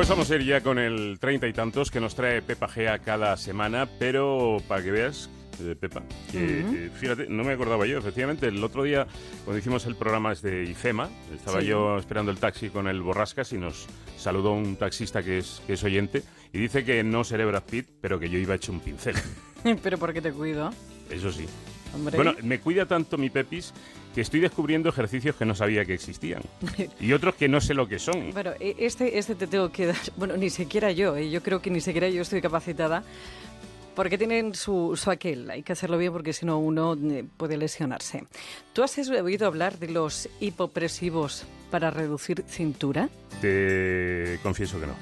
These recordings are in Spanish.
Pues vamos a ir ya con el treinta y tantos que nos trae Pepa Gea cada semana, pero para que veas, de Pepa, que eh, fíjate, no me acordaba yo, efectivamente, el otro día cuando hicimos el programa de IFEMA, estaba Sí. yo esperando el taxi con el Borrascas y nos saludó un taxista que es, que es oyente y dice que no seré Brad Pitt, pero que yo iba hecho un pincel, Pero ¿por qué te cuido? eso sí. Hombre. Bueno, me cuida tanto mi Pepis que estoy descubriendo ejercicios que no sabía que existían y otros que no sé lo que son. Bueno, e- este, este te tengo que dar. Bueno, ni siquiera yo, ¿eh? yo creo que ni siquiera yo estoy capacitada. Porque tienen su, su aquel, hay que hacerlo bien porque si no uno eh, puede lesionarse. ¿Tú has oído hablar de los hipopresivos para reducir cintura? Te confieso que no.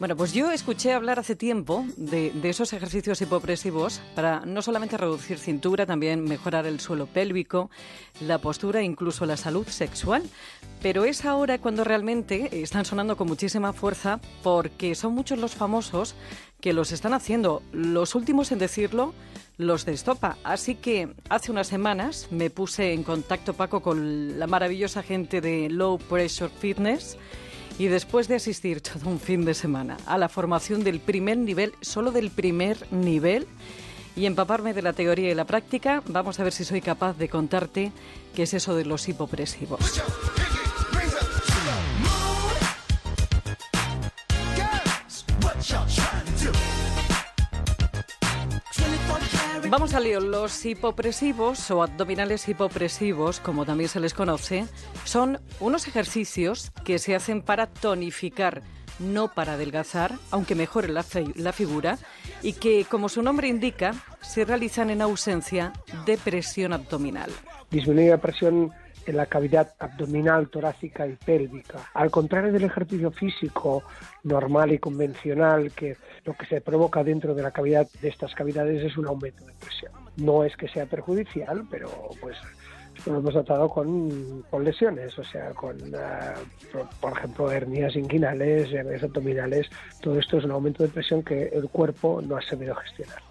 Bueno, pues yo escuché hablar hace tiempo de, esos ejercicios hipopresivos para no solamente reducir cintura, también mejorar el suelo pélvico, la postura e incluso la salud sexual. Pero es ahora cuando realmente están sonando con muchísima fuerza porque son muchos los famosos que los están haciendo. Los últimos en decirlo, los de Estopa. Así que hace unas semanas me puse en contacto, Paco, con la maravillosa gente de Low Pressure Fitness. Y después de asistir todo un fin de semana a la formación del primer nivel, solo del primer nivel, y empaparme de la teoría y la práctica, vamos a ver si soy capaz de contarte qué es eso de los hipopresivos. Vamos al lío. Los hipopresivos o abdominales hipopresivos, como también se les conoce, son unos ejercicios que se hacen para tonificar, no para adelgazar, aunque mejore la, fi- la figura, y que, como su nombre indica, se realizan en ausencia de presión abdominal. disminuye la presión en la cavidad abdominal, torácica y pélvica. Al contrario del ejercicio físico normal y convencional, que lo que se provoca dentro de la cavidad de estas cavidades es un aumento de presión. No es que sea perjudicial, pero pues lo hemos notado con, lesiones, o sea, con, por, por ejemplo, hernias inguinales, hernias abdominales. Todo esto es un aumento de presión que el cuerpo no ha sabido gestionar.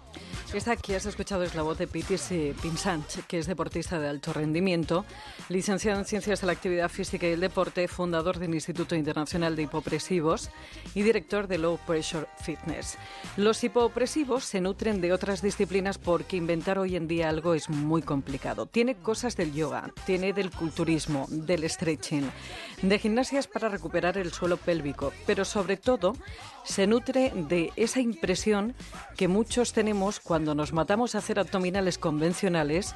Esta que has escuchado es la voz de Pitis Pinsanch, que es deportista de alto rendimiento, licenciado en Ciencias de la Actividad Física y el Deporte, fundador del Instituto Internacional de Hipopresivos y director de Low Pressure Fitness. Los hipopresivos se nutren de otras disciplinas porque inventar hoy en día algo es muy complicado. Tiene cosas del yoga, tiene del culturismo, del stretching, de gimnasias para recuperar el suelo pélvico, pero sobre todo se nutre de esa impresión que muchos tenemos cuando nos matamos a hacer abdominales convencionales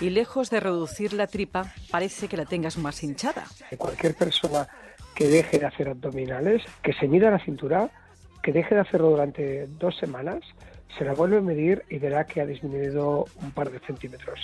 y lejos de reducir la tripa parece que la tengas más hinchada. cualquier persona que deje de hacer abdominales, que se mida la cintura, que deje de hacerlo durante dos semanas, se la vuelve a medir y verá que ha disminuido un par de centímetros.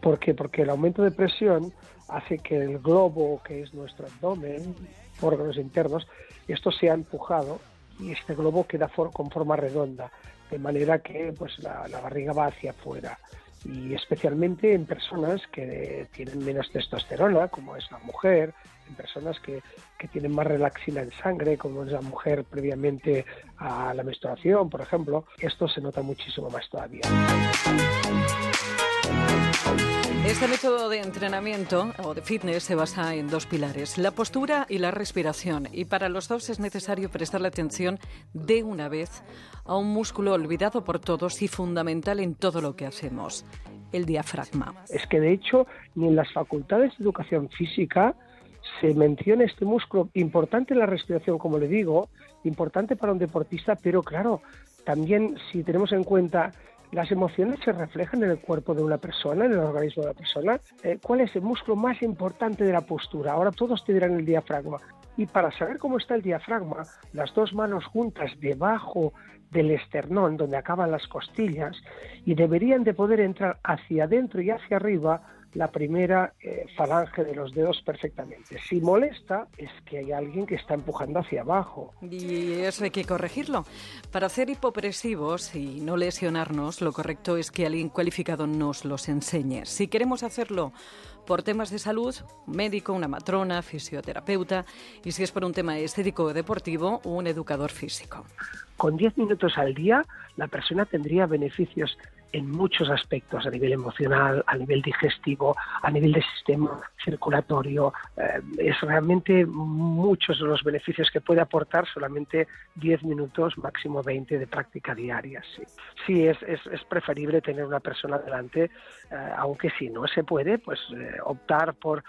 ¿Por qué? Porque el aumento de presión hace que el globo, que es nuestro abdomen, órganos internos, esto se ha empujado y este globo queda for- con forma redonda, de manera que pues, la, la barriga va hacia afuera y especialmente en personas que tienen menos testosterona, como es la mujer, en personas que, que tienen más relaxina en sangre, como es la mujer previamente a la menstruación, por ejemplo, esto se nota muchísimo más todavía. Este método de entrenamiento o de fitness se basa en dos pilares, la postura y la respiración. Y para los dos es necesario prestarle atención de una vez a un músculo olvidado por todos y fundamental en todo lo que hacemos, el diafragma. Es que de hecho ni en las facultades de educación física se menciona este músculo importante en la respiración, como le digo, importante para un deportista, pero claro, también si tenemos en cuenta las emociones se reflejan en el cuerpo de una persona, en el organismo de la persona. Eh, ¿Cuál es el músculo más importante de la postura? Ahora todos te dirán el diafragma. Y para saber cómo está el diafragma, las dos manos juntas debajo del esternón, donde acaban las costillas, y deberían de poder entrar hacia adentro y hacia arriba la primera eh, falange de los dedos perfectamente. Si molesta, es que hay alguien que está empujando hacia abajo. Y eso hay que corregirlo. Para hacer hipopresivos y no lesionarnos, lo correcto es que alguien cualificado nos los enseñe. Si queremos hacerlo por temas de salud, un médico, una matrona, fisioterapeuta, y si es por un tema estético o deportivo, un educador físico. Con 10 minutos al día, la persona tendría beneficios en muchos aspectos, a nivel emocional, a nivel digestivo, a nivel de sistema circulatorio. Eh, es realmente muchos de los beneficios que puede aportar solamente 10 minutos, máximo 20 de práctica diaria. Sí, sí es, es, es preferible tener una persona delante, eh, aunque si no se puede, pues eh, optar por,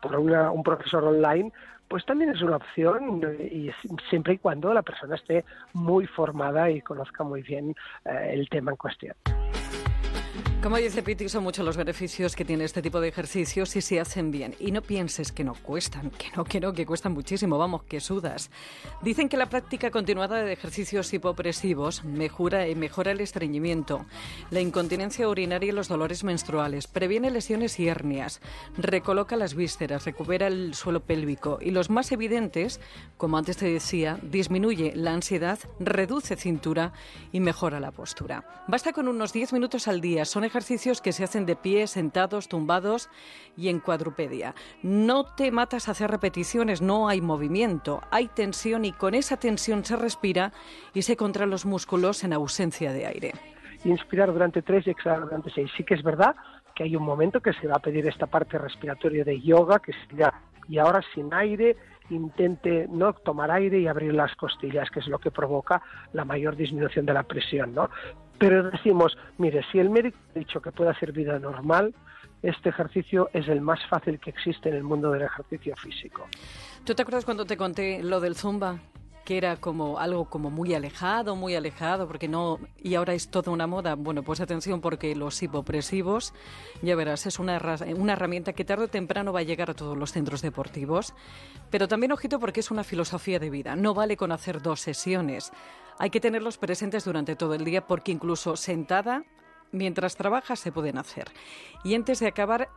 por un profesor online pues también es una opción y siempre y cuando la persona esté muy formada y conozca muy bien el tema en cuestión. Como dice Piti, son muchos los beneficios que tiene este tipo de ejercicios si se hacen bien. Y no pienses que no cuestan, que no, que no, que cuestan muchísimo, vamos, que sudas. Dicen que la práctica continuada de ejercicios hipopresivos mejora, mejora el estreñimiento, la incontinencia urinaria y los dolores menstruales, previene lesiones y hernias, recoloca las vísceras, recupera el suelo pélvico y los más evidentes, como antes te decía, disminuye la ansiedad, reduce cintura y mejora la postura. Basta con unos 10 minutos al día, son ejercicios que se hacen de pie, sentados, tumbados y en cuadrupedia. No te matas a hacer repeticiones, no hay movimiento, hay tensión y con esa tensión se respira y se contraen los músculos en ausencia de aire. Inspirar durante tres y exhalar durante seis. Sí que es verdad que hay un momento que se va a pedir esta parte respiratoria de yoga, que sería y ahora sin aire intente no tomar aire y abrir las costillas, que es lo que provoca la mayor disminución de la presión, ¿no? Pero decimos, mire, si el médico ha dicho que puede hacer vida normal, este ejercicio es el más fácil que existe en el mundo del ejercicio físico. ¿Tú te acuerdas cuando te conté lo del zumba? Que era como algo como muy alejado, muy alejado, porque no y ahora es toda una moda. Bueno, pues atención porque los hipopresivos, ya verás, es una, una herramienta que tarde o temprano va a llegar a todos los centros deportivos, pero también ojito porque es una filosofía de vida. No vale con hacer dos sesiones. Hay que tenerlos presentes durante todo el día porque incluso sentada, mientras trabajas, se pueden hacer. Y antes de acabar,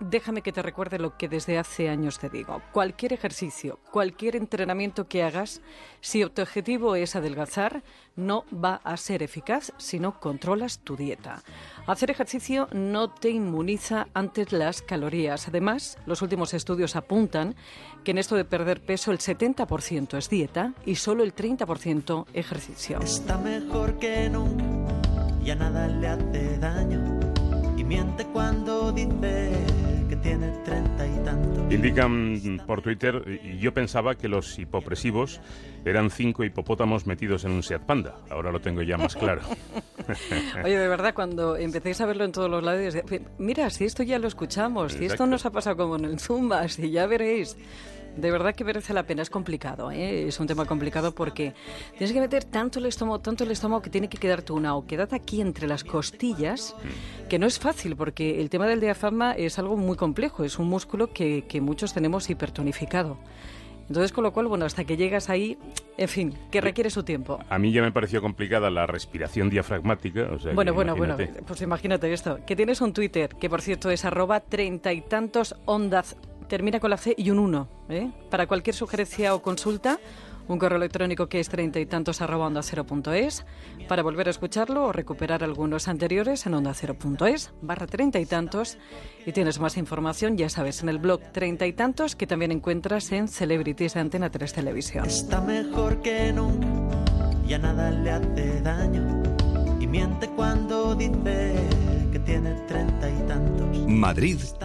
déjame que te recuerde lo que desde hace años te digo. Cualquier ejercicio, cualquier entrenamiento que hagas, si tu objetivo es adelgazar, no va a ser eficaz si no controlas tu dieta. Hacer ejercicio no te inmuniza ante las calorías. Además, los últimos estudios apuntan que en esto de perder peso el 70% es dieta y solo el 30% ejercicio. Está mejor que nunca, ya nada le hace daño y miente cuando dice que tiene treinta y tantos. Indican por Twitter, y yo pensaba que los hipopresivos eran cinco hipopótamos metidos en un Seat Panda. Ahora lo tengo ya más claro. Oye, de verdad, cuando empecéis a verlo en todos los lados, mira, si esto ya lo escuchamos, si esto nos ha pasado como en el Zumba, si ya veréis. De verdad que merece la pena, es complicado, ¿eh? es un tema complicado porque tienes que meter tanto el estómago, tanto el estómago que tiene que quedarte una o quedate aquí entre las costillas, mm. Que no es fácil porque el tema del diafragma es algo muy complejo, es un músculo que, que muchos tenemos hipertonificado. Entonces, con lo cual, bueno, hasta que llegas ahí, en fin, que requiere su tiempo. A mí ya me pareció complicada la respiración diafragmática. bueno, bueno, bueno, pues imagínate esto, que tienes un Twitter, que por cierto es arroba treinta y tantos ondas termina con la C y un 1. ¿eh? Para cualquier sugerencia o consulta, un correo electrónico que es treinta y tantos arroba onda cero punto es. Para volver a escucharlo o recuperar algunos anteriores en onda cero punto es, barra treinta y tantos. Y tienes más información, ya sabes, en el blog treinta y tantos que también encuentras en Celebrities de Antena 3 Televisión. Está mejor que nunca, ya nada le hace daño. Y miente cuando dice que tiene treinta y tantos. Madrid